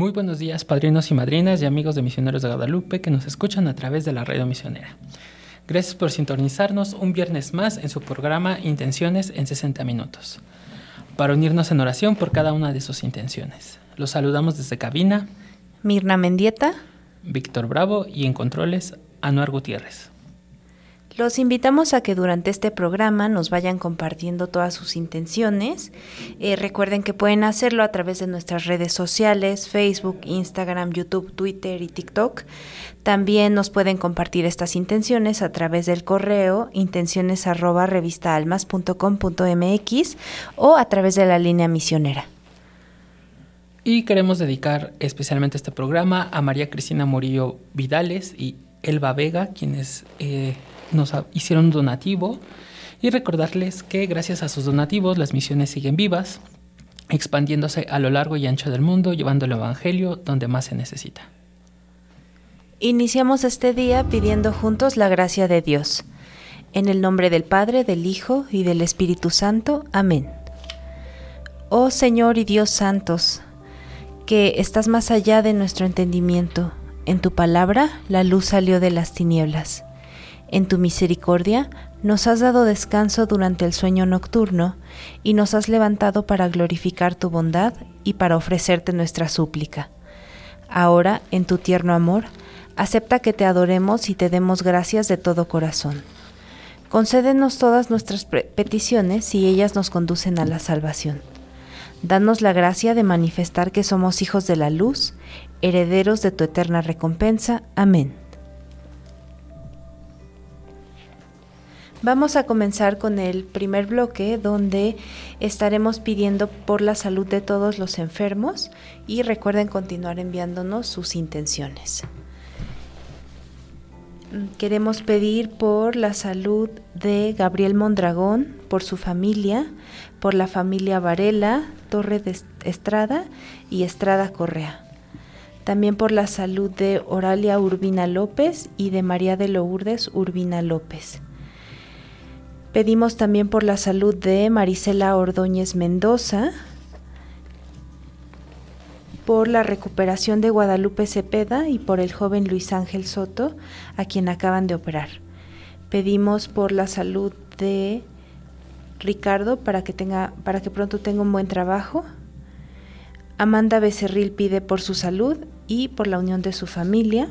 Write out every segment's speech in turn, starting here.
Muy buenos días, padrinos y madrinas y amigos de Misioneros de Guadalupe que nos escuchan a través de la radio misionera. Gracias por sintonizarnos un viernes más en su programa Intenciones en 60 Minutos, para unirnos en oración por cada una de sus intenciones. Los saludamos desde cabina. Mirna Mendieta. Víctor Bravo y en controles, Anuar Gutiérrez. Los invitamos a que durante este programa nos vayan compartiendo todas sus intenciones. Eh, recuerden que pueden hacerlo a través de nuestras redes sociales, Facebook, Instagram, YouTube, Twitter y TikTok. También nos pueden compartir estas intenciones a través del correo intenciones o a través de la línea misionera. Y queremos dedicar especialmente este programa a María Cristina Murillo Vidales y Elba Vega, quienes eh, nos hicieron un donativo y recordarles que gracias a sus donativos las misiones siguen vivas, expandiéndose a lo largo y ancho del mundo, llevando el Evangelio donde más se necesita. Iniciamos este día pidiendo juntos la gracia de Dios. En el nombre del Padre, del Hijo y del Espíritu Santo. Amén. Oh Señor y Dios santos, que estás más allá de nuestro entendimiento, en tu palabra la luz salió de las tinieblas. En tu misericordia nos has dado descanso durante el sueño nocturno y nos has levantado para glorificar tu bondad y para ofrecerte nuestra súplica. Ahora, en tu tierno amor, acepta que te adoremos y te demos gracias de todo corazón. Concédenos todas nuestras peticiones si ellas nos conducen a la salvación. Danos la gracia de manifestar que somos hijos de la luz, herederos de tu eterna recompensa. Amén. Vamos a comenzar con el primer bloque donde estaremos pidiendo por la salud de todos los enfermos y recuerden continuar enviándonos sus intenciones. Queremos pedir por la salud de Gabriel Mondragón, por su familia, por la familia Varela, Torre de Estrada y Estrada Correa. También por la salud de Oralia Urbina López y de María de Lourdes Urbina López. Pedimos también por la salud de Marisela Ordóñez Mendoza, por la recuperación de Guadalupe Cepeda y por el joven Luis Ángel Soto, a quien acaban de operar. Pedimos por la salud de Ricardo para que, tenga, para que pronto tenga un buen trabajo. Amanda Becerril pide por su salud y por la unión de su familia.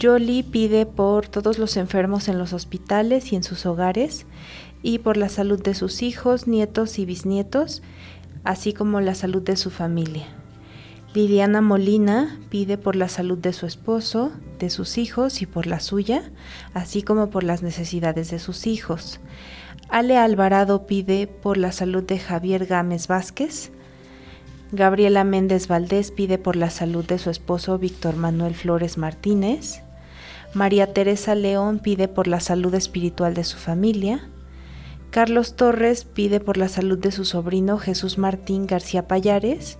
Jolie pide por todos los enfermos en los hospitales y en sus hogares y por la salud de sus hijos, nietos y bisnietos, así como la salud de su familia. Liliana Molina pide por la salud de su esposo, de sus hijos y por la suya, así como por las necesidades de sus hijos. Ale Alvarado pide por la salud de Javier Gámez Vázquez. Gabriela Méndez Valdés pide por la salud de su esposo Víctor Manuel Flores Martínez. María Teresa León pide por la salud espiritual de su familia. Carlos Torres pide por la salud de su sobrino Jesús Martín García Payares,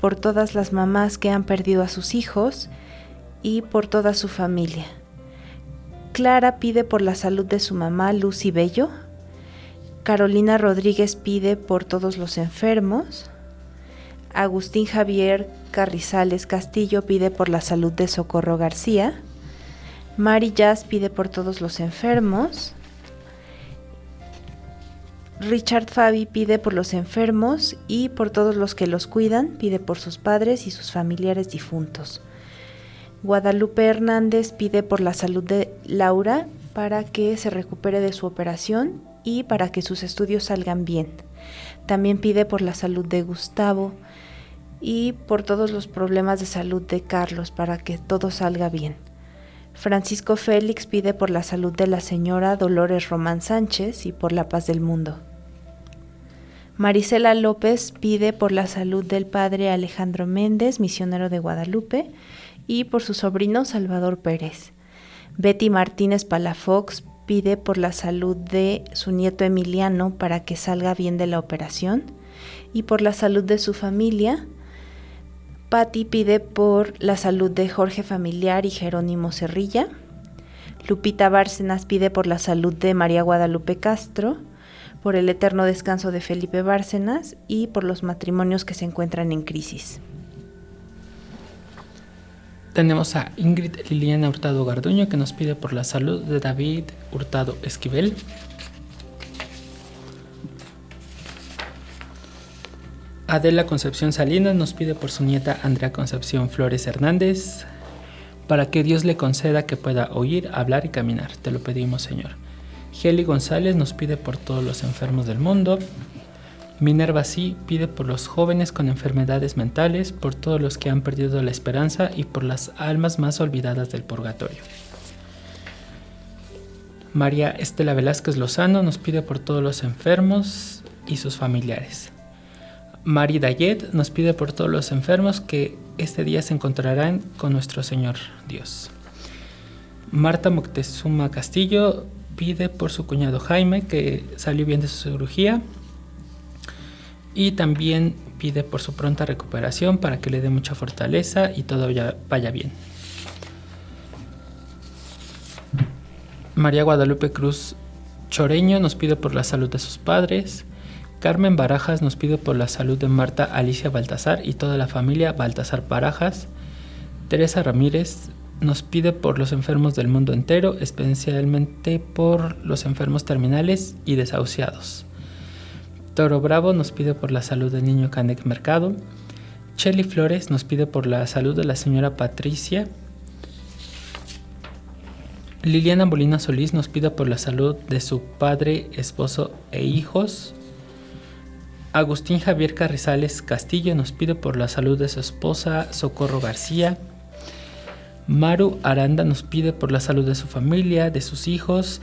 por todas las mamás que han perdido a sus hijos y por toda su familia. Clara pide por la salud de su mamá Lucy Bello. Carolina Rodríguez pide por todos los enfermos. Agustín Javier Carrizales Castillo pide por la salud de Socorro García. Mari Jazz pide por todos los enfermos. Richard Fabi pide por los enfermos y por todos los que los cuidan, pide por sus padres y sus familiares difuntos. Guadalupe Hernández pide por la salud de Laura para que se recupere de su operación y para que sus estudios salgan bien. También pide por la salud de Gustavo y por todos los problemas de salud de Carlos para que todo salga bien. Francisco Félix pide por la salud de la señora Dolores Román Sánchez y por la paz del mundo. Marisela López pide por la salud del padre Alejandro Méndez, misionero de Guadalupe, y por su sobrino Salvador Pérez. Betty Martínez Palafox pide por la salud de su nieto Emiliano para que salga bien de la operación y por la salud de su familia. Patti pide por la salud de Jorge Familiar y Jerónimo Cerrilla. Lupita Bárcenas pide por la salud de María Guadalupe Castro, por el eterno descanso de Felipe Bárcenas y por los matrimonios que se encuentran en crisis. Tenemos a Ingrid Liliana Hurtado Garduño que nos pide por la salud de David Hurtado Esquivel. Adela Concepción Salinas nos pide por su nieta Andrea Concepción Flores Hernández para que Dios le conceda que pueda oír, hablar y caminar. Te lo pedimos, Señor. Geli González nos pide por todos los enfermos del mundo. Minerva sí pide por los jóvenes con enfermedades mentales, por todos los que han perdido la esperanza y por las almas más olvidadas del purgatorio. María Estela Velázquez Lozano nos pide por todos los enfermos y sus familiares. Mari Dayet nos pide por todos los enfermos que este día se encontrarán con nuestro Señor Dios. Marta Moctezuma Castillo pide por su cuñado Jaime que salió bien de su cirugía y también pide por su pronta recuperación para que le dé mucha fortaleza y todo vaya bien. María Guadalupe Cruz Choreño nos pide por la salud de sus padres. Carmen Barajas nos pide por la salud de Marta Alicia Baltasar y toda la familia Baltasar Barajas. Teresa Ramírez nos pide por los enfermos del mundo entero, especialmente por los enfermos terminales y desahuciados. Toro Bravo nos pide por la salud del niño Canek Mercado. Chelly Flores nos pide por la salud de la señora Patricia. Liliana Molina Solís nos pide por la salud de su padre, esposo e hijos. Agustín Javier Carrizales Castillo nos pide por la salud de su esposa Socorro García. Maru Aranda nos pide por la salud de su familia, de sus hijos,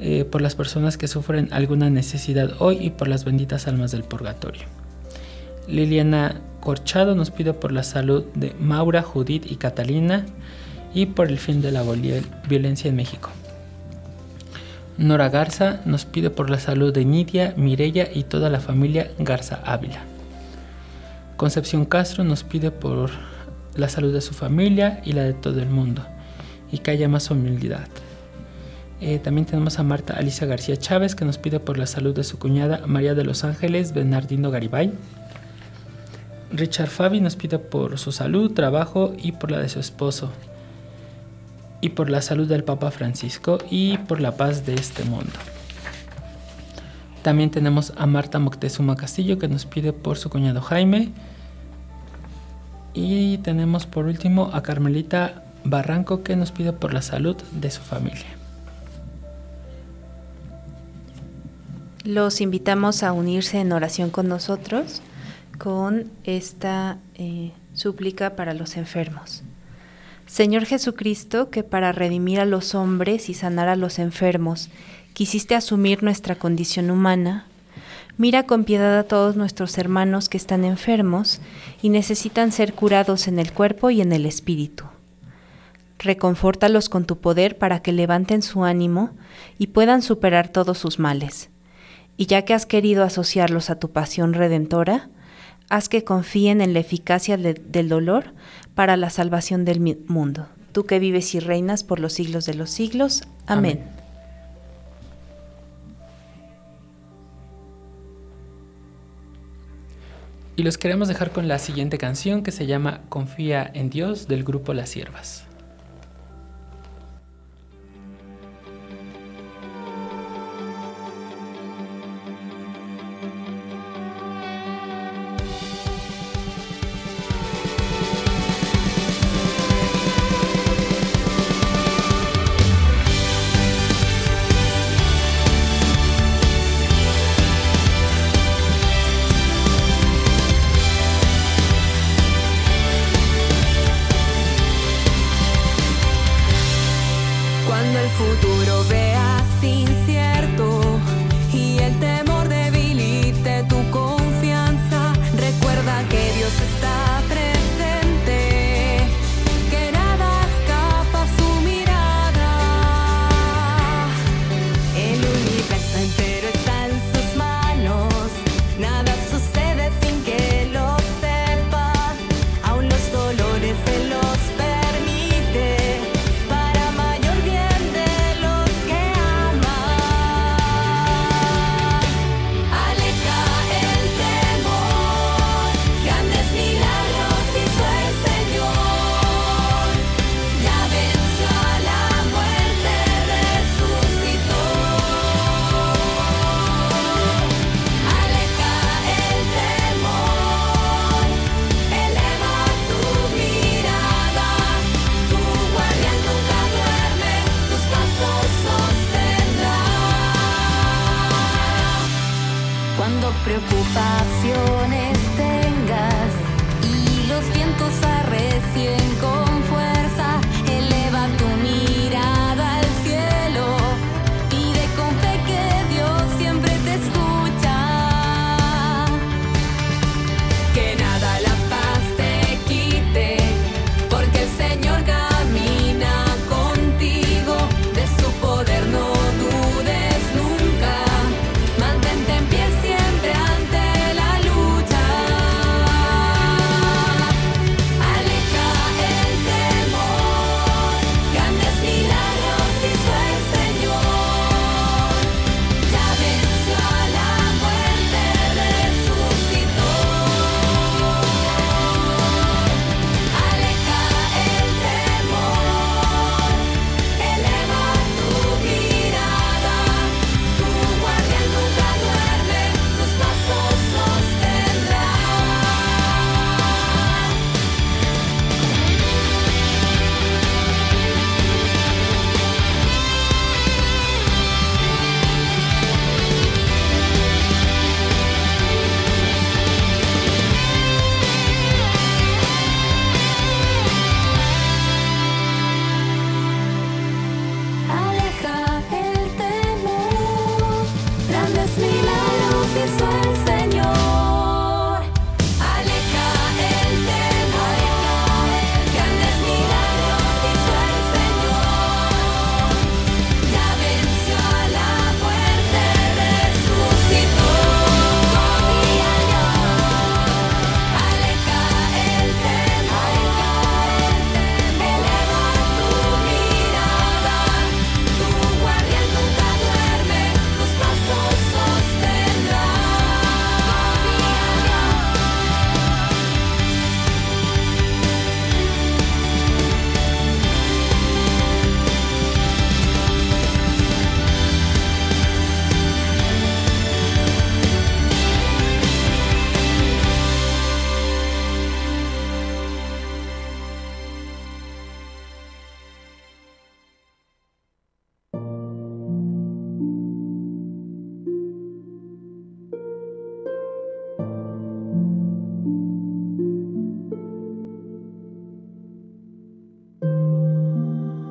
eh, por las personas que sufren alguna necesidad hoy y por las benditas almas del purgatorio. Liliana Corchado nos pide por la salud de Maura, Judith y Catalina y por el fin de la violencia en México. Nora Garza nos pide por la salud de Nidia, Mirella y toda la familia Garza Ávila. Concepción Castro nos pide por la salud de su familia y la de todo el mundo y que haya más humildad. Eh, también tenemos a Marta Alicia García Chávez que nos pide por la salud de su cuñada María de los Ángeles Bernardino Garibay. Richard Fabi nos pide por su salud, trabajo y por la de su esposo. Y por la salud del Papa Francisco y por la paz de este mundo. También tenemos a Marta Moctezuma Castillo que nos pide por su cuñado Jaime. Y tenemos por último a Carmelita Barranco que nos pide por la salud de su familia. Los invitamos a unirse en oración con nosotros con esta eh, súplica para los enfermos. Señor Jesucristo, que para redimir a los hombres y sanar a los enfermos, quisiste asumir nuestra condición humana, mira con piedad a todos nuestros hermanos que están enfermos y necesitan ser curados en el cuerpo y en el espíritu. Reconfórtalos con tu poder para que levanten su ánimo y puedan superar todos sus males y ya que has querido asociarlos a tu pasión redentora, haz que confíen en la eficacia del dolor para la salvación del mundo. Tú que vives y reinas por los siglos de los siglos. Amén. Y los queremos dejar con la siguiente canción que se llama Confía en Dios del grupo Las Siervas.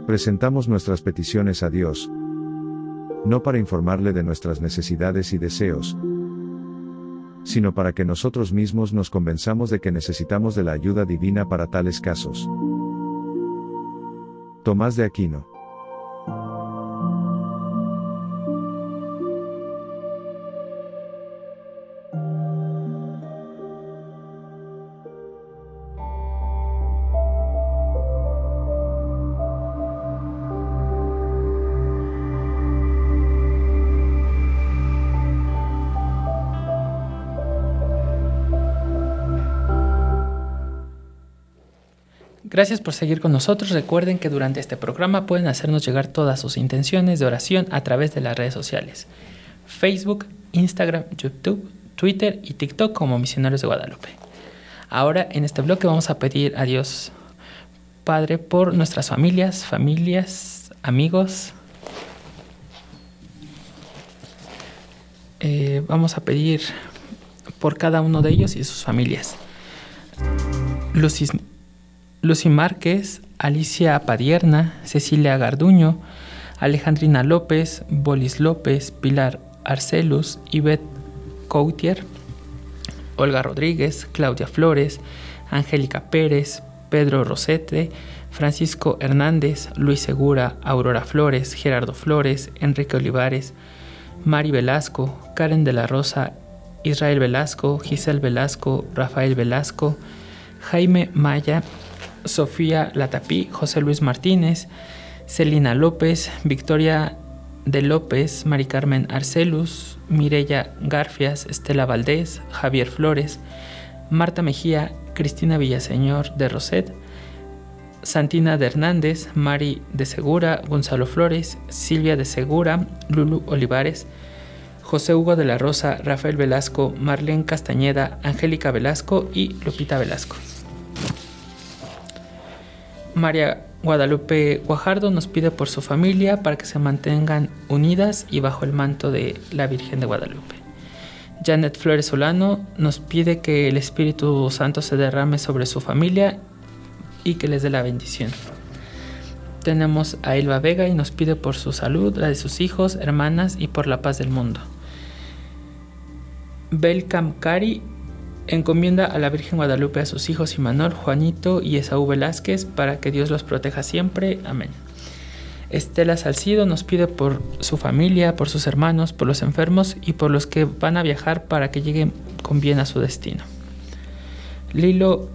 Presentamos nuestras peticiones a Dios, no para informarle de nuestras necesidades y deseos, sino para que nosotros mismos nos convenzamos de que necesitamos de la ayuda divina para tales casos. Tomás de Aquino. Gracias por seguir con nosotros. Recuerden que durante este programa pueden hacernos llegar todas sus intenciones de oración a través de las redes sociales. Facebook, Instagram, YouTube, Twitter y TikTok como Misioneros de Guadalupe. Ahora en este bloque vamos a pedir a Dios Padre por nuestras familias, familias, amigos. Eh, vamos a pedir por cada uno de ellos y sus familias. Lucy, Lucy Márquez, Alicia Padierna, Cecilia Garduño, Alejandrina López, Bolis López, Pilar Arcelus, Ivette Coutier, Olga Rodríguez, Claudia Flores, Angélica Pérez, Pedro Rosete, Francisco Hernández, Luis Segura, Aurora Flores, Gerardo Flores, Enrique Olivares, Mari Velasco, Karen de la Rosa, Israel Velasco, Giselle Velasco, Rafael Velasco, Jaime Maya, Sofía Latapí, José Luis Martínez, Celina López, Victoria de López, Mari Carmen Arcelus, Mirella Garfias, Estela Valdés, Javier Flores, Marta Mejía, Cristina Villaseñor de Roset, Santina de Hernández, Mari de Segura, Gonzalo Flores, Silvia de Segura, Lulu Olivares, José Hugo de la Rosa, Rafael Velasco, Marlene Castañeda, Angélica Velasco y Lupita Velasco. María Guadalupe Guajardo nos pide por su familia para que se mantengan unidas y bajo el manto de la Virgen de Guadalupe. Janet Flores Solano nos pide que el Espíritu Santo se derrame sobre su familia y que les dé la bendición. Tenemos a Elba Vega y nos pide por su salud, la de sus hijos, hermanas y por la paz del mundo. Belcam Cari encomienda a la Virgen Guadalupe a sus hijos Imanol, Juanito y Esaú Velázquez para que Dios los proteja siempre. Amén. Estela Salcido nos pide por su familia, por sus hermanos, por los enfermos y por los que van a viajar para que lleguen con bien a su destino. Lilo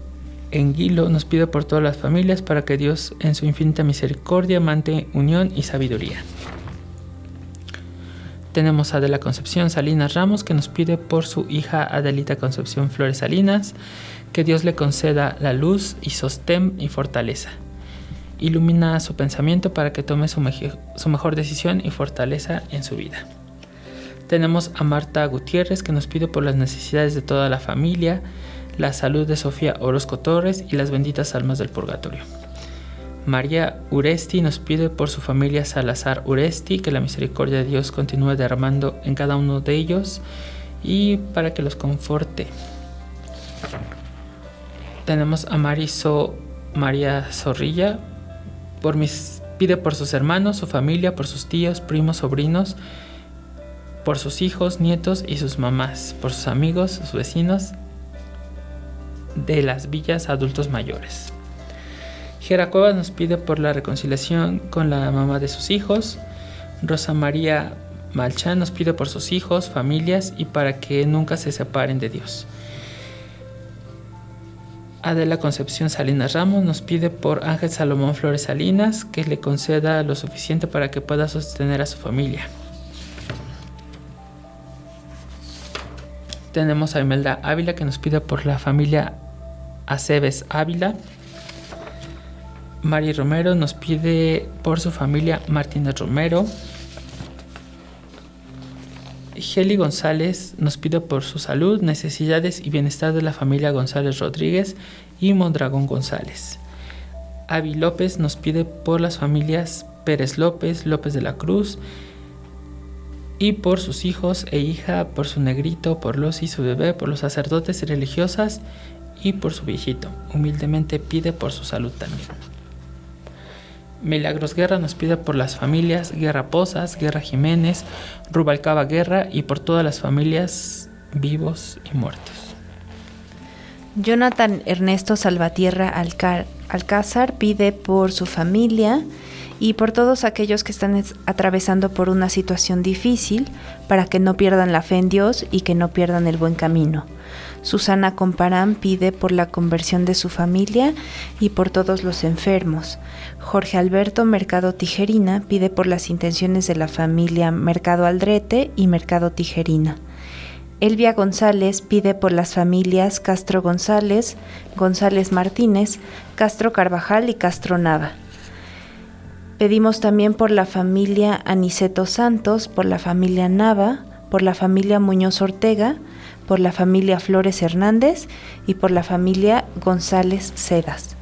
Enguilo nos pide por todas las familias para que Dios en su infinita misericordia mante unión y sabiduría. Tenemos a Adela Concepción Salinas Ramos que nos pide por su hija Adelita Concepción Flores Salinas que Dios le conceda la luz y sostén y fortaleza. Ilumina su pensamiento para que tome su, mejor decisión y fortaleza en su vida. Tenemos a Marta Gutiérrez que nos pide por las necesidades de toda la familia, la salud de Sofía Orozco Torres y las benditas almas del purgatorio. María Uresti nos pide por su familia Salazar Uresti que la misericordia de Dios continúe derramando en cada uno de ellos y para que los conforte. Tenemos a Mariso María Zorrilla por mis, pide por sus hermanos, su familia, por sus tíos, primos, sobrinos, por sus hijos, nietos y sus mamás, por sus amigos, sus vecinos de las villas adultos mayores. Gera Cuevas nos pide por la reconciliación con la mamá de sus hijos. Rosa María Malchán nos pide por sus hijos, familias y para que nunca se separen de Dios. Adela Concepción Salinas Ramos nos pide por Ángel Salomón Flores Salinas que le conceda lo suficiente para que pueda sostener a su familia. Tenemos a Imelda Ávila que nos pide por la familia Aceves Ávila. Mari Romero nos pide por su familia Martínez Romero. Heli González nos pide por su salud, necesidades y bienestar de la familia González Rodríguez y Mondragón González. Avi López nos pide por las familias Pérez López, López de la Cruz y por sus hijos e hija, por su negrito, por los y su bebé, por los sacerdotes y religiosas y por su viejito. Humildemente pide por su salud también. Milagros Guerra nos pide por las familias Guerra Posas, Guerra Jiménez, Rubalcaba Guerra y por todas las familias vivos y muertos. Jonathan Ernesto Salvatierra Alcázar pide por su familia y por todos aquellos que están atravesando por una situación difícil para que no pierdan la fe en Dios y que no pierdan el buen camino. Susana Comparán pide por la conversión de su familia y por todos los enfermos. Jorge Alberto Mercado Tijerina pide por las intenciones de la familia Mercado Aldrete y Mercado Tijerina. Elvia González pide por las familias Castro González, González Martínez, Castro Carvajal y Castro Nava. Pedimos también por la familia Aniceto Santos, por la familia Nava, por la familia Muñoz Ortega, por la familia Flores Hernández y por la familia González Sedas.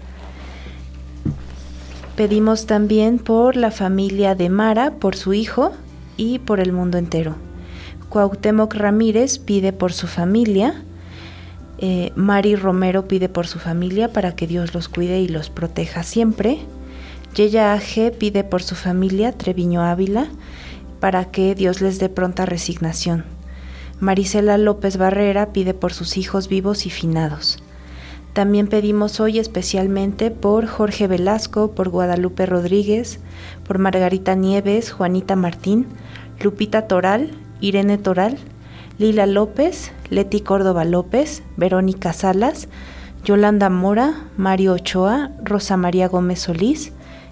Pedimos también por la familia de Mara, por su hijo y por el mundo entero. Cuauhtémoc Ramírez pide por su familia. Eh, Mari Romero pide por su familia para que Dios los cuide y los proteja siempre. Yeya AG pide por su familia, Treviño Ávila, para que Dios les dé pronta resignación. Marisela López Barrera pide por sus hijos vivos y finados. También pedimos hoy especialmente por Jorge Velasco, por Guadalupe Rodríguez, por Margarita Nieves, Juanita Martín, Lupita Toral, Irene Toral, Lila López, Leti Córdoba López, Verónica Salas, Yolanda Mora, Mario Ochoa, Rosa María Gómez Solís,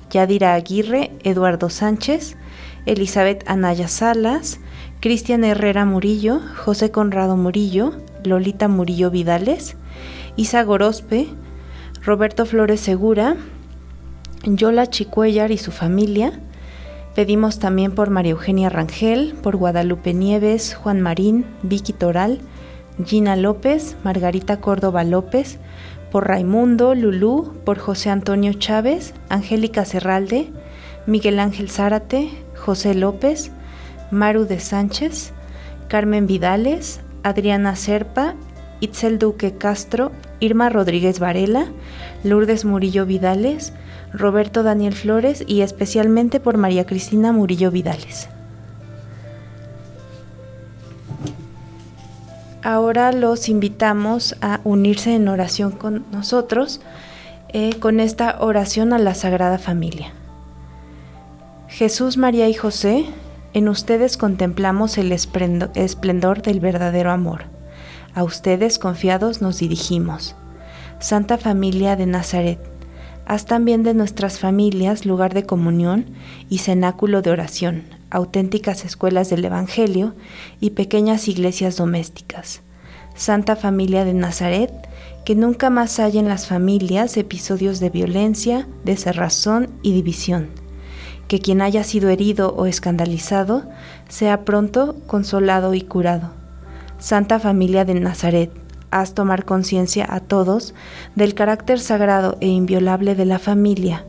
Yadira Aguirre, Eduardo Sánchez, Elizabeth Anaya Salas, Cristian Herrera Murillo, José Conrado Murillo, Lolita Murillo Vidales, Isa Gorospe, Roberto Flores Segura, Yola Chicuellar y su familia. Pedimos también por María Eugenia Rangel, por Guadalupe Nieves, Juan Marín, Vicky Toral, Gina López, Margarita Córdoba López, por Raimundo, Lulú, por José Antonio Chávez, Angélica Serralde, Miguel Ángel Zárate, José López, Maru de Sánchez, Carmen Vidales, Adriana Serpa, Itzel Duque Castro, Irma Rodríguez Varela, Lourdes Murillo Vidales, Roberto Daniel Flores y especialmente por María Cristina Murillo Vidales. Ahora los invitamos a unirse en oración con nosotros eh, con esta oración a la Sagrada Familia. Jesús, María y José, en ustedes contemplamos el esplendor del verdadero amor. A ustedes confiados nos dirigimos. Santa Familia de Nazaret, haz también de nuestras familias lugar de comunión y cenáculo de oración, auténticas escuelas del Evangelio y pequeñas iglesias domésticas. Santa Familia de Nazaret, que nunca más haya en las familias episodios de violencia, cerrazón y división. Que quien haya sido herido o escandalizado sea pronto consolado y curado. Santa Familia de Nazaret, haz tomar conciencia a todos del carácter sagrado e inviolable de la familia,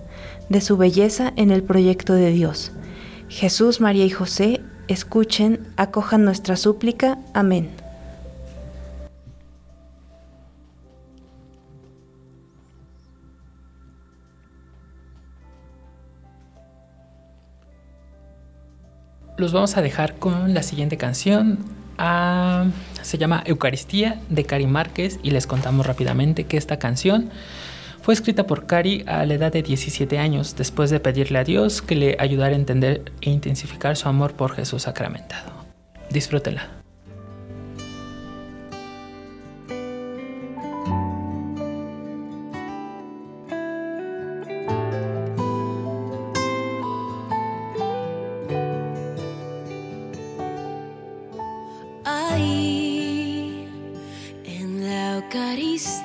de su belleza en el proyecto de Dios Jesús, María y José, escuchen, acojan nuestra súplica. Amén. Los vamos a dejar con la siguiente canción. Ah, se llama Eucaristía de Cari Márquez y les contamos rápidamente que esta canción fue escrita por Cari a la edad de 17 años, después de pedirle a Dios que le ayudara a entender e intensificar su amor por Jesús sacramentado. Disfrútela.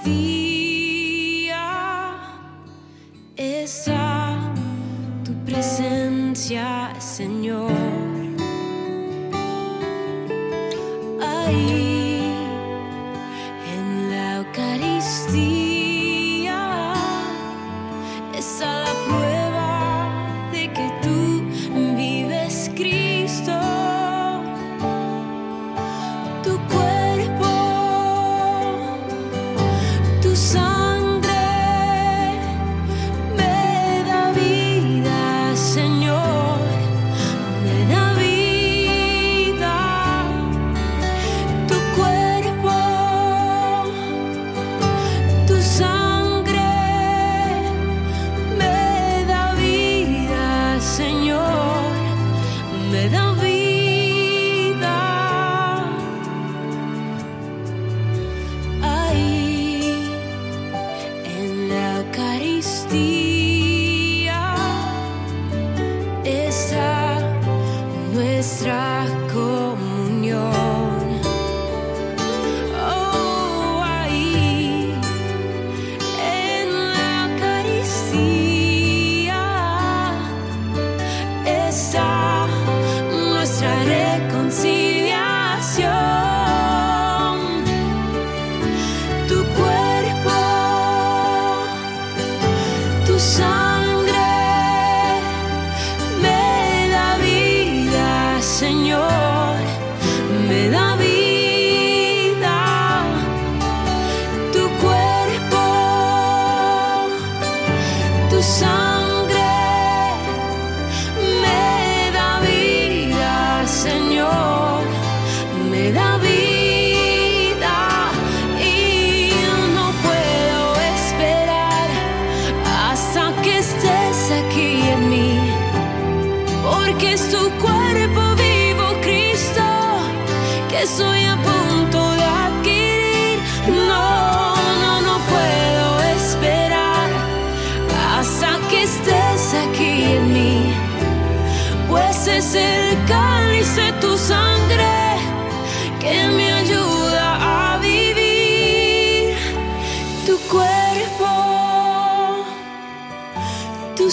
Me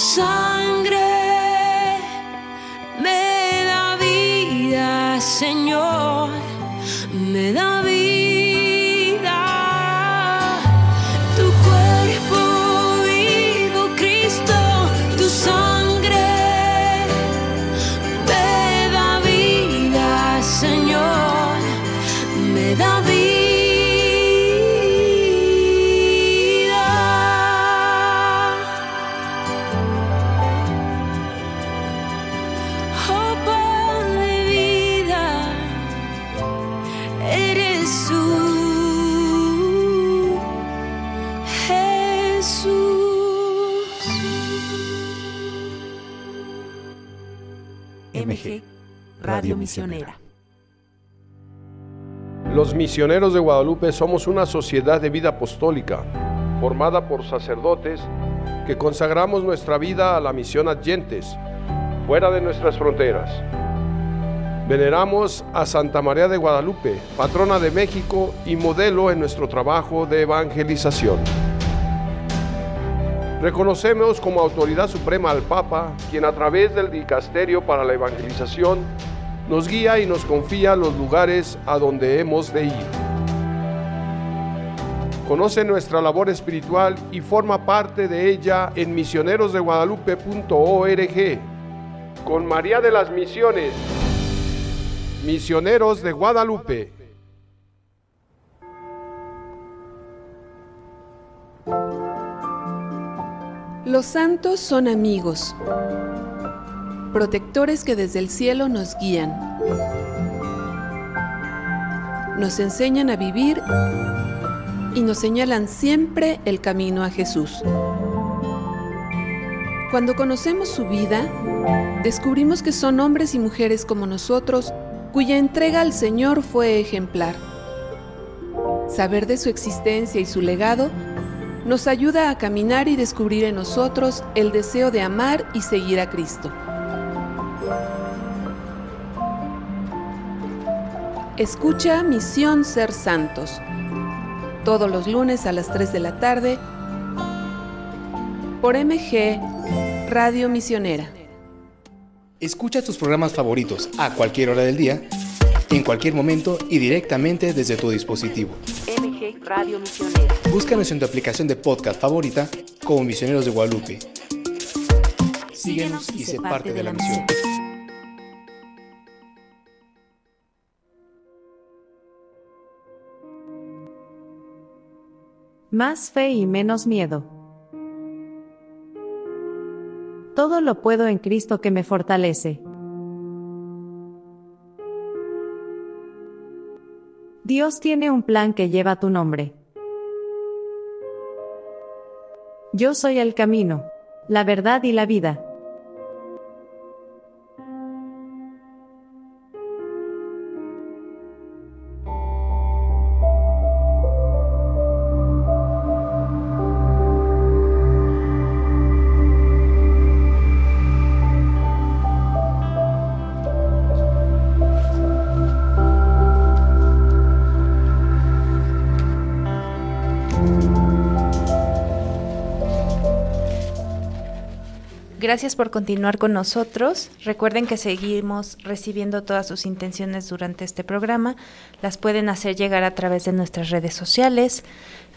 da Radio Misionera. Los misioneros de Guadalupe somos una sociedad de vida apostólica, formada por sacerdotes que consagramos nuestra vida a la misión adyentes, fuera de nuestras fronteras. Veneramos a Santa María de Guadalupe, patrona de México y modelo en nuestro trabajo de evangelización. Reconocemos como autoridad suprema al Papa, quien a través del Dicasterio para la Evangelización nos guía y nos confía los lugares a donde hemos de ir. Conoce nuestra labor espiritual y forma parte de ella en misionerosdeguadalupe.org. Con María de las Misiones, Misioneros de Guadalupe. Los santos son amigos, protectores que desde el cielo nos guían, nos enseñan a vivir y nos señalan siempre el camino a Jesús. Cuando conocemos su vida, descubrimos que son hombres y mujeres como nosotros, cuya entrega al Señor fue ejemplar. Saber de su existencia y su legado nos ayuda a caminar y descubrir en nosotros el deseo de amar y seguir a Cristo. Escucha Misión Ser Santos, todos los lunes a las 3 de la tarde, por MG Radio Misionera. Escucha tus programas favoritos a cualquier hora del día, en cualquier momento y directamente desde tu dispositivo. MG Radio Misionera. Búscanos en tu aplicación de podcast favorita como Misioneros de Guadalupe. Síguenos y sé parte de la misión. Más fe y menos miedo. Todo lo puedo en Cristo que me fortalece. Dios tiene un plan que lleva tu nombre. Yo soy el camino, la verdad y la vida. Gracias por continuar con nosotros. Recuerden que seguimos recibiendo todas sus intenciones durante este programa. Las pueden hacer llegar a través de nuestras redes sociales,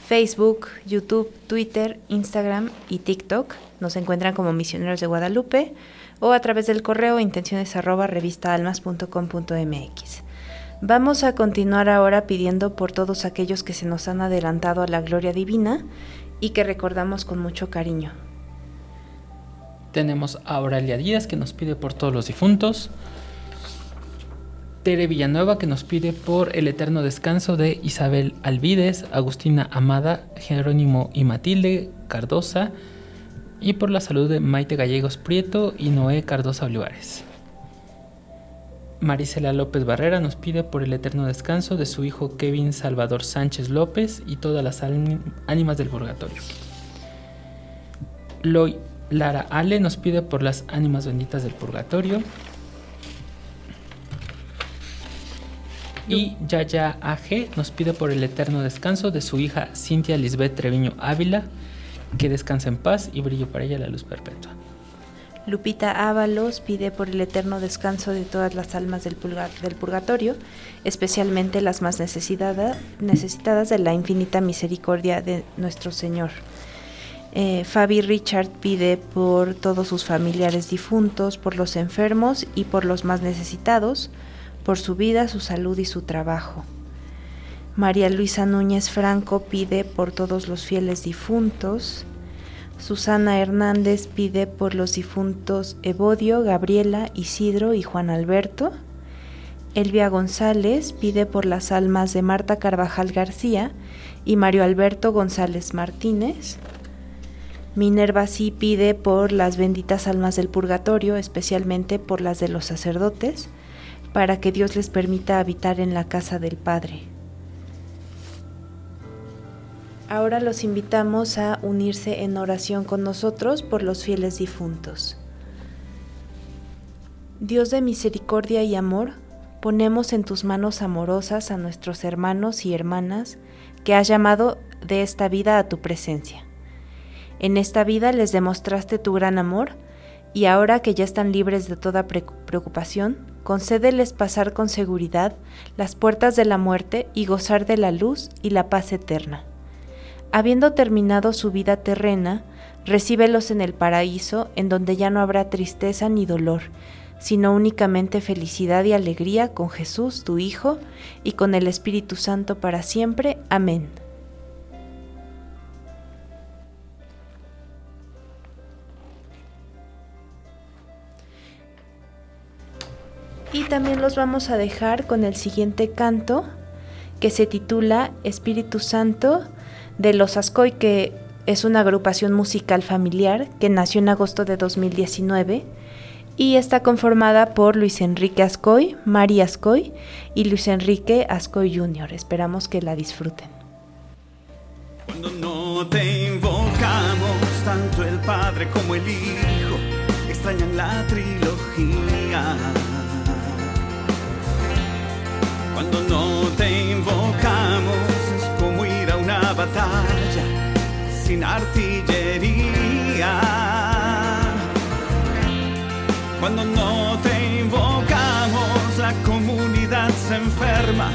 Facebook, YouTube, Twitter, Instagram y TikTok. Nos encuentran como Misioneros de Guadalupe o a través del correo intenciones arroba revistaalmas.com.mx. Vamos a continuar ahora pidiendo por todos aquellos que se nos han adelantado a la gloria divina y que recordamos con mucho cariño. Tenemos a Aurelia Díaz que nos pide por todos los difuntos. Tere Villanueva que nos pide por el eterno descanso de Isabel Alvides, Agustina Amada, Jerónimo y Matilde Cardosa y por la salud de Maite Gallegos Prieto y Noé Cardosa Olivares. Marisela López Barrera nos pide por el eterno descanso de su hijo Kevin Salvador Sánchez López y todas las ánimas del purgatorio. Loy Lara Ale nos pide por las ánimas benditas del purgatorio. Y Yaya AG nos pide por el eterno descanso de su hija Cintia Lisbeth Treviño Ávila, que descanse en paz y brille para ella la luz perpetua. Lupita Ábalos pide por el eterno descanso de todas las almas del, purga- del purgatorio, especialmente las más necesitada- necesitadas de la infinita misericordia de nuestro Señor. Eh, Fabi Richard pide por todos sus familiares difuntos, por los enfermos y por los más necesitados, por su vida, su salud y su trabajo. María Luisa Núñez Franco pide por todos los fieles difuntos. Susana Hernández pide por los difuntos Evodio, Gabriela, Isidro y Juan Alberto. Elvia González pide por las almas de Marta Carvajal García y Mario Alberto González Martínez. Minerva sí pide por las benditas almas del purgatorio, especialmente por las de los sacerdotes, para que Dios les permita habitar en la casa del Padre. Ahora los invitamos a unirse en oración con nosotros por los fieles difuntos. Dios de misericordia y amor, ponemos en tus manos amorosas a nuestros hermanos y hermanas que has llamado de esta vida a tu presencia. En esta vida les demostraste tu gran amor y ahora que ya están libres de toda preocupación, concédeles pasar con seguridad las puertas de la muerte y gozar de la luz y la paz eterna. Habiendo terminado su vida terrena, recíbelos en el paraíso, en donde ya no habrá tristeza ni dolor, sino únicamente felicidad y alegría con Jesús, tu Hijo, y con el Espíritu Santo para siempre. Amén. Y también los vamos a dejar con el siguiente canto que se titula Espíritu Santo de los Ascoy, que es una agrupación musical familiar que nació en agosto de 2019 y está conformada por Luis Enrique Ascoy, María Ascoy y Luis Enrique Ascoy Jr. Esperamos que la disfruten. Cuando no te invocamos, tanto el Padre como el Hijo extrañan la trilogía. Artillería. Cuando no te invocamos, la comunidad se enferma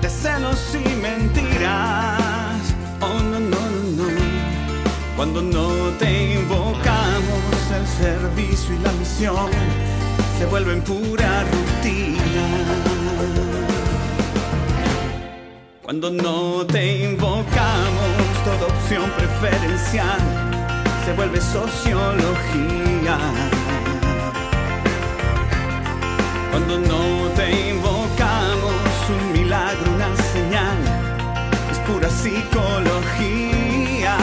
de celos y mentiras. Oh, no, no, no, no. Cuando no te invocamos, el servicio y la misión se vuelven pura rutina. Cuando no te invocamos, toda opción preferencial se vuelve sociología. Cuando no te invocamos, un milagro, una señal, es pura psicología.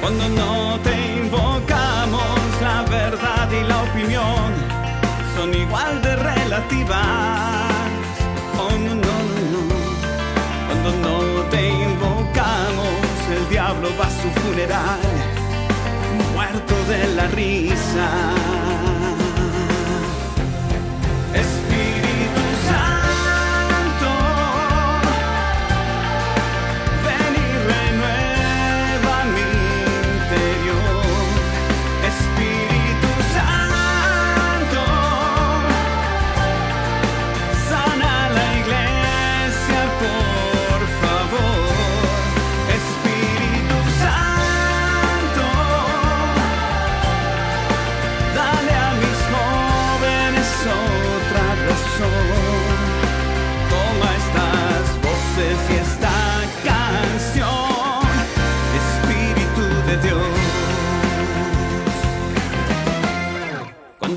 Cuando no te invocamos, la verdad y la opinión son igual de relativas. Diablo va a su funeral, muerto de la risa.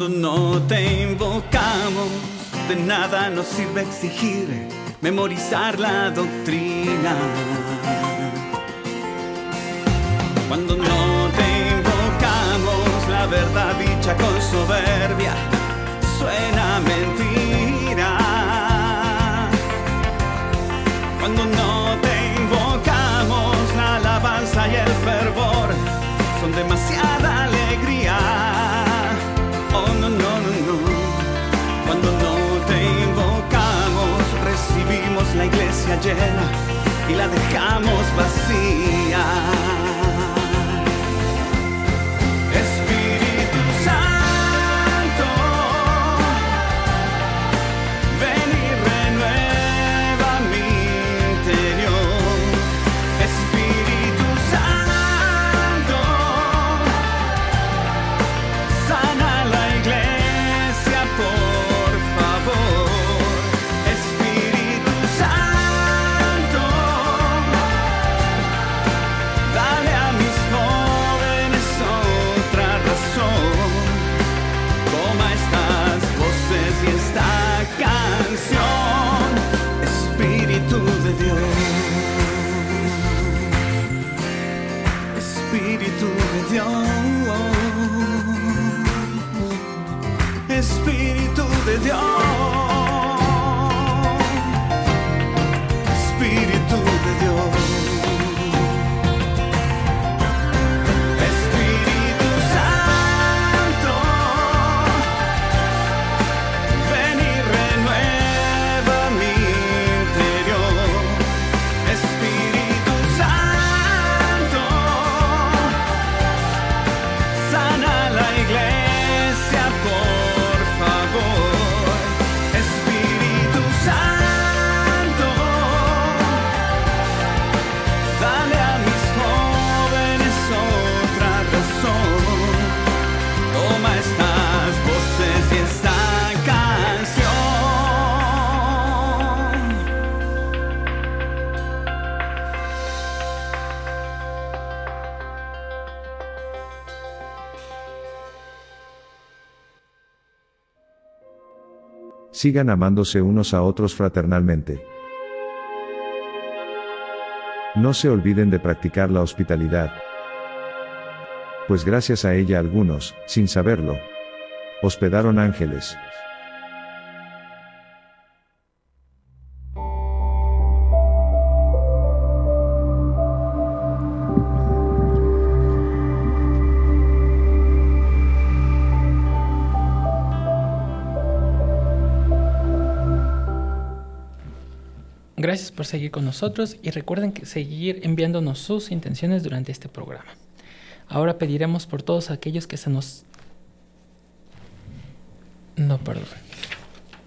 Cuando no te invocamos, de nada nos sirve exigir memorizar la doctrina. Cuando no te invocamos, la verdad dicha con soberbia suena mentira. Cuando no te invocamos, la alabanza y el fervor son demasiada la iglesia llena y la dejamos vacía. canción. Sigan amándose unos a otros fraternalmente. No se olviden de practicar la hospitalidad, pues gracias a ella algunos, sin saberlo, hospedaron ángeles. Gracias por seguir con nosotros y recuerden que seguir enviándonos sus intenciones durante este programa. Ahora pediremos por todos aquellos que se nos... No, perdón.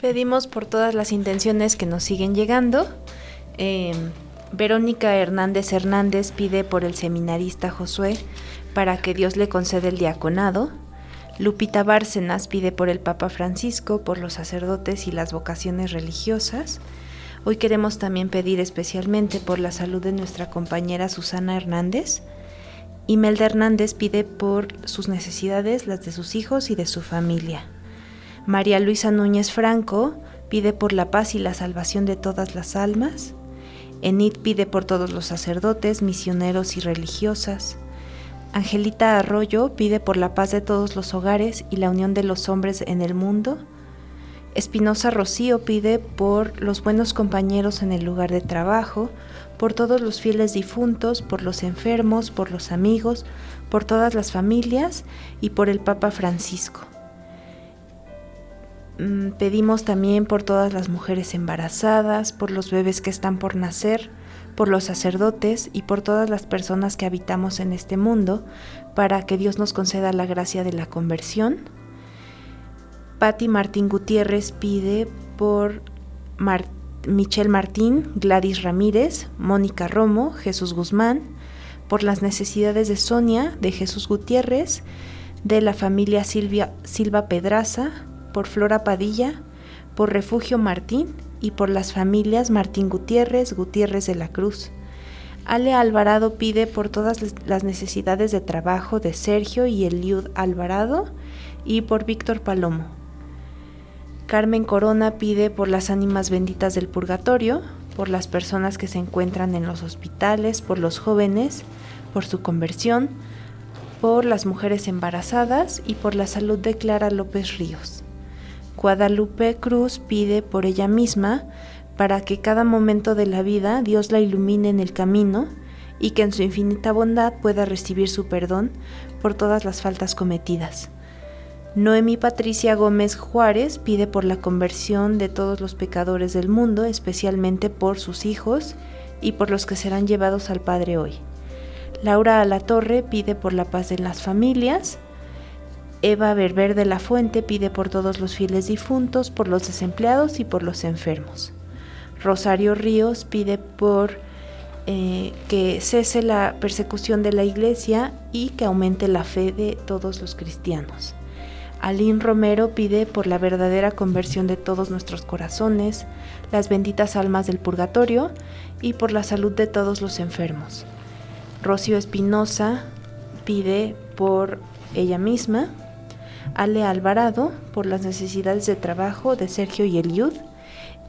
Pedimos por todas las intenciones que nos siguen llegando. Eh, Verónica Hernández Hernández pide por el seminarista Josué para que Dios le conceda el diaconado. Lupita Bárcenas pide por el Papa Francisco, por los sacerdotes y las vocaciones religiosas. Hoy queremos también pedir especialmente por la salud de nuestra compañera Susana Hernández. Imelda Hernández pide por sus necesidades, las de sus hijos y de su familia. María Luisa Núñez Franco pide por la paz y la salvación de todas las almas. Enid pide por todos los sacerdotes, misioneros y religiosas. Angelita Arroyo pide por la paz de todos los hogares y la unión de los hombres en el mundo. Espinosa Rocío pide por los buenos compañeros en el lugar de trabajo, por todos los fieles difuntos, por los enfermos, por los amigos, por todas las familias y por el Papa Francisco. Mm, Pedimos también por todas las mujeres embarazadas, por los bebés que están por nacer, por los sacerdotes y por todas las personas que habitamos en este mundo, para que Dios nos conceda la gracia de la conversión. Patti Martín Gutiérrez pide por Michelle Martín, Gladys Ramírez, Mónica Romo, Jesús Guzmán, por las necesidades de Sonia, de Jesús Gutiérrez, de la familia Silvia, Silva Pedraza, por Flora Padilla, por Refugio Martín y por las familias Martín Gutiérrez, Gutiérrez de la Cruz. Ale Alvarado pide por todas las necesidades de trabajo de Sergio y Eliud Alvarado y por Víctor Palomo. Carmen Corona pide por las ánimas benditas del purgatorio, por las personas que se encuentran en los hospitales, por los jóvenes, por su conversión, por las mujeres embarazadas y por la salud de Clara López Ríos. Guadalupe Cruz pide por ella misma para que cada momento de la vida Dios la ilumine en el camino y que en su infinita bondad pueda recibir su perdón por todas las faltas cometidas. Noemi Patricia Gómez Juárez pide por la conversión de todos los pecadores del mundo, especialmente por sus hijos y por los que serán llevados al Padre hoy. Laura Alatorre pide por la paz de las familias. Eva Berber de la Fuente pide por todos los fieles difuntos, por los desempleados y por los enfermos. Rosario Ríos pide por eh, que cese la persecución de la iglesia y que aumente la fe de todos los cristianos. Aline Romero pide por la verdadera conversión de todos nuestros corazones, las benditas almas del purgatorio y por la salud de todos los enfermos. Rocío Espinosa pide por ella misma, Ale Alvarado por las necesidades de trabajo de Sergio y Eliud,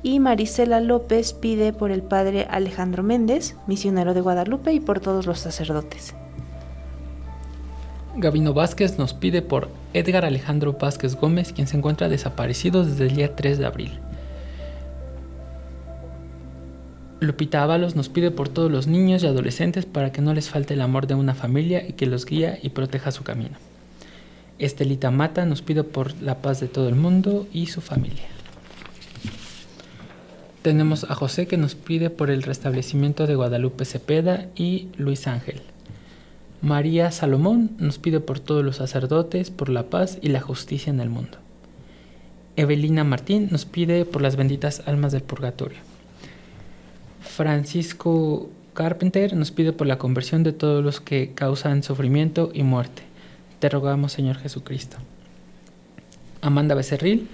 y Marisela López pide por el padre Alejandro Méndez, misionero de Guadalupe, y por todos los sacerdotes. Gabino Vázquez nos pide por Edgar Alejandro Vázquez Gómez, quien se encuentra desaparecido desde el día 3 de abril. Lupita Ábalos nos pide por todos los niños y adolescentes para que no les falte el amor de una familia y que los guía y proteja su camino. Estelita Mata nos pide por la paz de todo el mundo y su familia. Tenemos a José que nos pide por el restablecimiento de Guadalupe Cepeda y Luis Ángel. María Salomón nos pide por todos los sacerdotes, por la paz y la justicia en el mundo. Evelina Martín nos pide por las benditas almas del purgatorio. Francisco Carpenter nos pide por la conversión de todos los que causan sufrimiento y muerte. Te rogamos, Señor Jesucristo. Amanda Becerril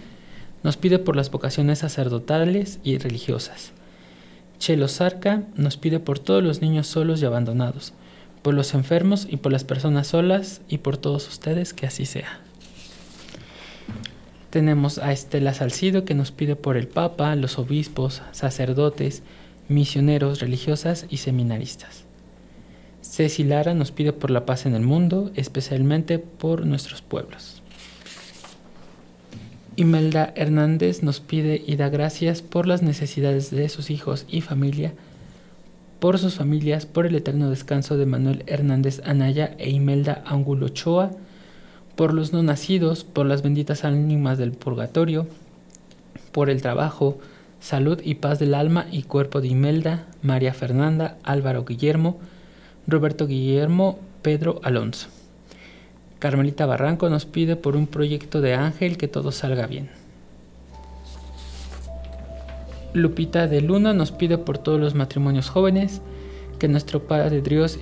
nos pide por las vocaciones sacerdotales y religiosas. Chelo Zarca nos pide por todos los niños solos y abandonados, por los enfermos y por las personas solas y por todos ustedes que así sea. Tenemos a Estela Salcido que nos pide por el Papa, los obispos, sacerdotes, misioneros, religiosas y seminaristas. Ceci Lara nos pide por la paz en el mundo, especialmente por nuestros pueblos. Imelda Hernández nos pide y da gracias por las necesidades de sus hijos y familia, por sus familias, por el eterno descanso de Manuel Hernández Anaya e Imelda Angulo Ochoa, por los no nacidos, por las benditas ánimas del purgatorio, por el trabajo, salud y paz del alma y cuerpo de Imelda, María Fernanda, Álvaro Guillermo, Roberto Guillermo, Pedro Alonso. Carmelita Barranco nos pide por un proyecto de ángel que todo salga bien. Lupita de Luna nos pide por todos los matrimonios jóvenes que nuestro Padre Dios,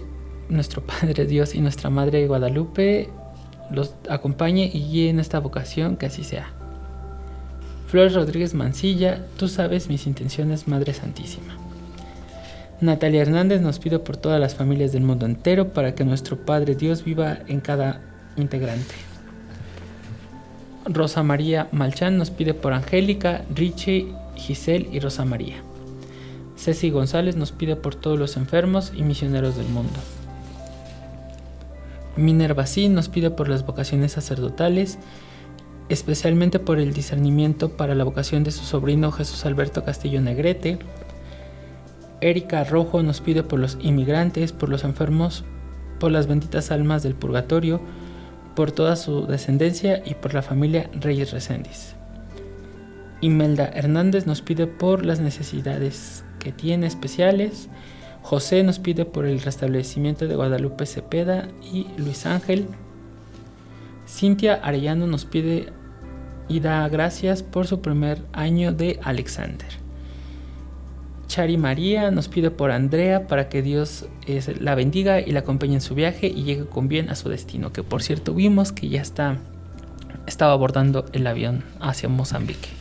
nuestro Padre Dios y nuestra Madre Guadalupe los acompañe y guíe en esta vocación, que así sea. Flores Rodríguez Mancilla, tú sabes mis intenciones, Madre Santísima. Natalia Hernández nos pide por todas las familias del mundo entero para que nuestro Padre Dios viva en cada integrante. Rosa María Malchán nos pide por Angélica, Richie, Giselle y Rosa María. Ceci González nos pide por todos los enfermos y misioneros del mundo. Minerva sí nos pide por las vocaciones sacerdotales, especialmente por el discernimiento para la vocación de su sobrino Jesús Alberto Castillo Negrete. Erika Rojo nos pide por los inmigrantes, por los enfermos, por las benditas almas del purgatorio, por toda su descendencia y por la familia Reyes Recendis. Imelda Hernández nos pide por las necesidades que tiene especiales. José nos pide por el restablecimiento de Guadalupe Cepeda y Luis Ángel. Cintia Arellano nos pide y da gracias por su primer año de Alexander. Chari María nos pide por Andrea para que Dios la bendiga y la acompañe en su viaje y llegue con bien a su destino, que por cierto vimos que ya está estaba abordando el avión hacia Mozambique.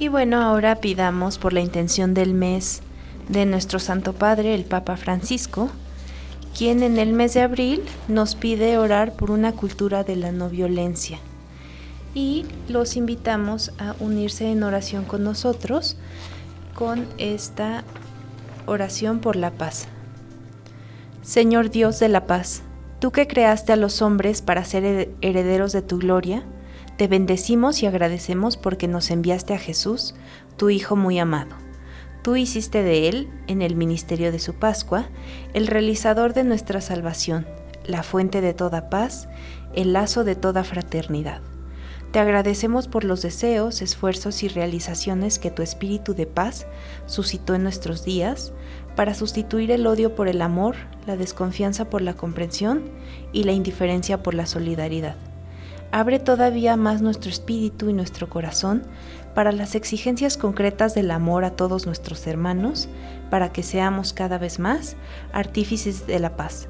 Y bueno, ahora pidamos por la intención del mes de nuestro Santo Padre, el Papa Francisco, quien en el mes de abril nos pide orar por una cultura de la no violencia. Y los invitamos a unirse en oración con nosotros con esta oración por la paz. Señor Dios de la paz, tú que creaste a los hombres para ser herederos de tu gloria, te bendecimos y agradecemos porque nos enviaste a Jesús, tu Hijo muy amado. Tú hiciste de Él, en el ministerio de su Pascua, el realizador de nuestra salvación, la fuente de toda paz, el lazo de toda fraternidad. Te agradecemos por los deseos, esfuerzos y realizaciones que tu espíritu de paz suscitó en nuestros días para sustituir el odio por el amor, la desconfianza por la comprensión y la indiferencia por la solidaridad. Abre todavía más nuestro espíritu y nuestro corazón para las exigencias concretas del amor a todos nuestros hermanos, para que seamos cada vez más artífices de la paz.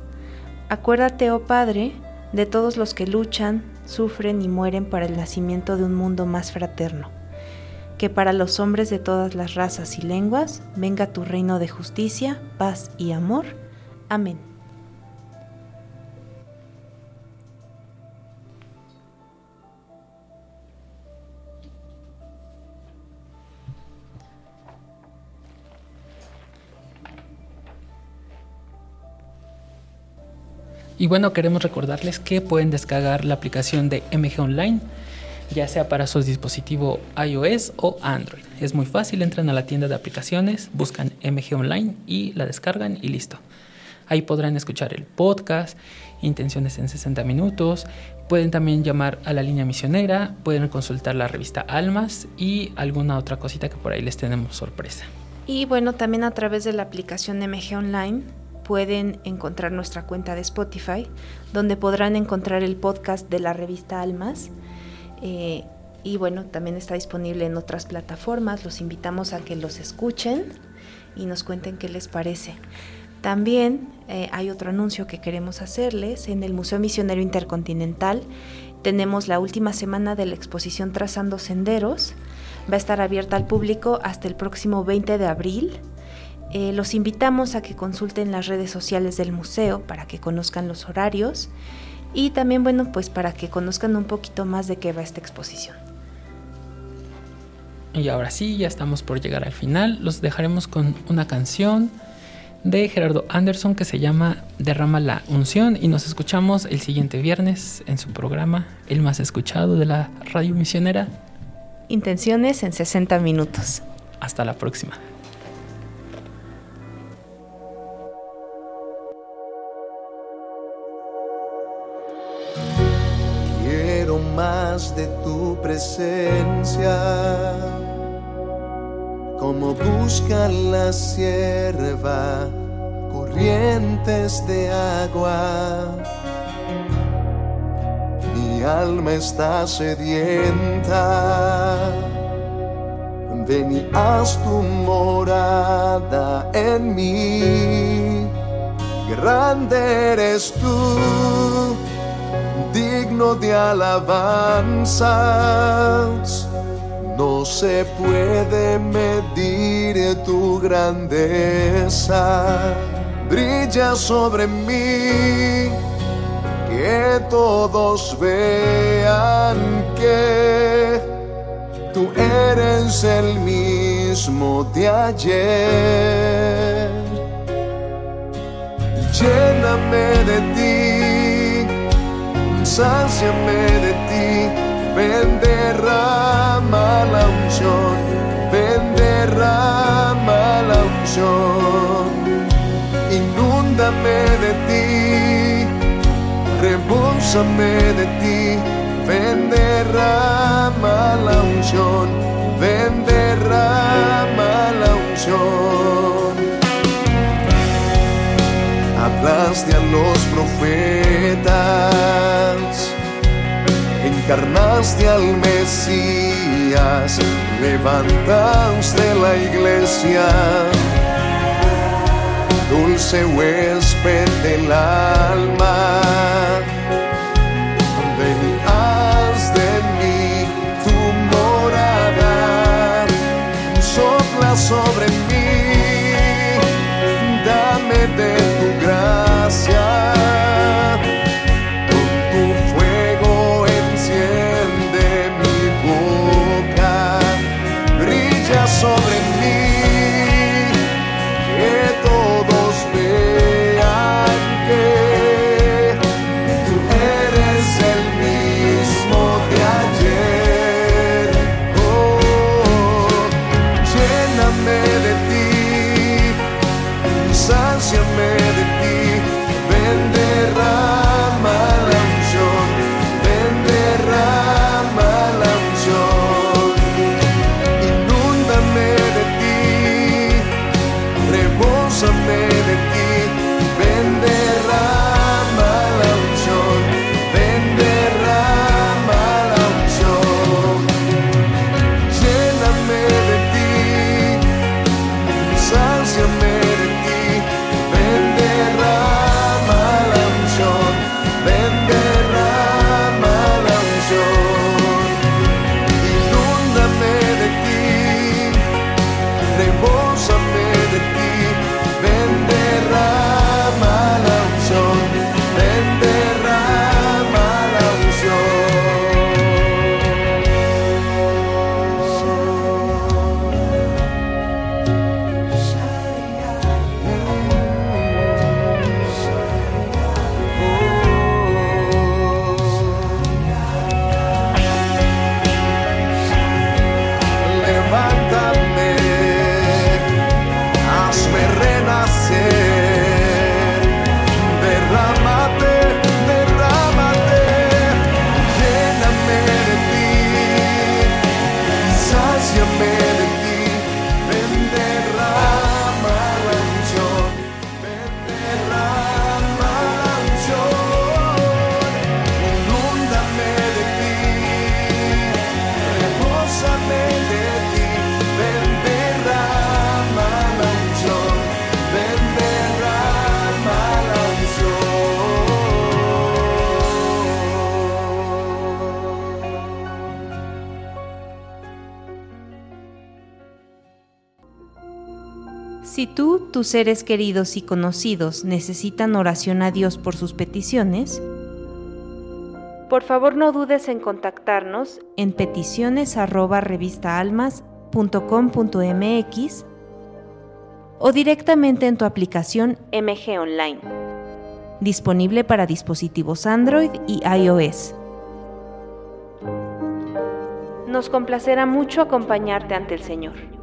Acuérdate, oh Padre, de todos los que luchan, sufren y mueren para el nacimiento de un mundo más fraterno. Que para los hombres de todas las razas y lenguas venga tu reino de justicia, paz y amor. Amén. Y bueno, queremos recordarles que pueden descargar la aplicación de MG Online, ya sea para su dispositivo iOS o Android. Es muy fácil, entran a la tienda de aplicaciones, buscan MG Online y la descargan y listo. Ahí podrán escuchar el podcast, Intenciones en 60 minutos, pueden también llamar a la línea misionera, pueden consultar la revista Almas y alguna otra cosita que por ahí les tenemos sorpresa. Y bueno, también a través de la aplicación MG Online pueden encontrar nuestra cuenta de Spotify, donde podrán encontrar el podcast de la revista Almas. Eh, y bueno, también está disponible en otras plataformas. Los invitamos a que los escuchen y nos cuenten qué les parece. También eh, hay otro anuncio que queremos hacerles. En el Museo Misionero Intercontinental tenemos la última semana de la exposición Trazando Senderos. Va a estar abierta al público hasta el próximo 20 de abril. Eh, los invitamos a que consulten las redes sociales del museo para que conozcan los horarios y también, bueno, pues para que conozcan un poquito más de qué va esta exposición. Y ahora sí, ya estamos por llegar al final. Los dejaremos con una canción de Gerardo Anderson que se llama Derrama la unción y nos escuchamos el siguiente viernes en su programa, el más escuchado de la radio misionera. Intenciones en 60 minutos. Hasta la próxima. Más de tu presencia, como busca la sierva corrientes de agua. Mi alma está sedienta. Ven y haz tu morada en mí. Grande eres tú de alabanzas. No se puede medir tu grandeza. Brilla sobre mí, que todos vean que tú eres el mismo de ayer. Lléname de ti sáciame de ti, ven derrama la unción, ven derrama la unción, inúndame de ti, rebúsame de ti, ven derrama la unción, ven derrama la unción. Hablaste a los profetas, encarnaste al Mesías, levantaste la iglesia, dulce huésped del alma. Seres queridos y conocidos necesitan oración a Dios por sus peticiones, Por favor no dudes en contactarnos en peticiones arroba revistaalmas.com.mx o directamente en tu aplicación MG Online, disponible para dispositivos Android y iOS. Nos complacerá mucho acompañarte ante el Señor.